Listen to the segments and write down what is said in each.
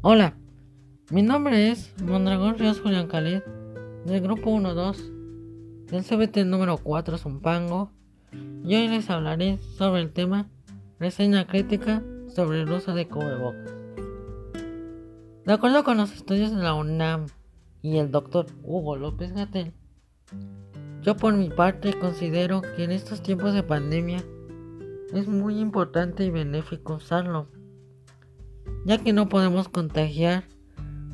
Hola, mi nombre es Mondragón Ríos Julián Khalid, del grupo 1-2, del CBT número 4 Zumpango, y hoy les hablaré sobre el tema reseña crítica sobre el uso de cubrebocas. De acuerdo con los estudios de la UNAM y el doctor Hugo López Gatel, yo por mi parte considero que en estos tiempos de pandemia es muy importante y benéfico usarlo, ya que no podemos contagiar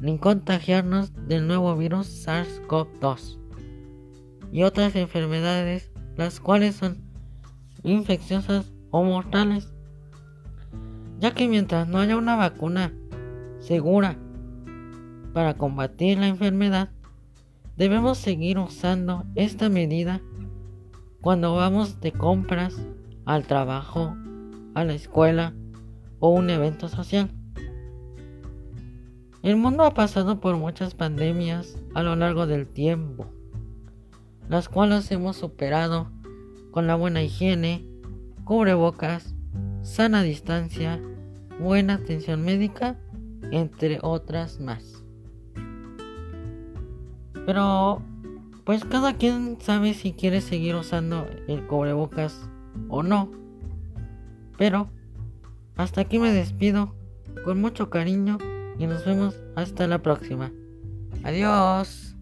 ni contagiarnos del nuevo virus SARS-CoV-2 y otras enfermedades las cuales son infecciosas o mortales, ya que mientras no haya una vacuna segura para combatir la enfermedad, debemos seguir usando esta medida cuando vamos de compras al trabajo, a la escuela o un evento social. El mundo ha pasado por muchas pandemias a lo largo del tiempo, las cuales hemos superado con la buena higiene, cubrebocas, sana distancia, buena atención médica, entre otras más. Pero, pues cada quien sabe si quiere seguir usando el cubrebocas o no. Pero hasta aquí me despido con mucho cariño y nos vemos hasta la próxima. Adiós.